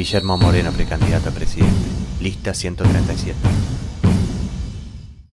Guillermo Moreno, precandidato a presidente. Lista 137.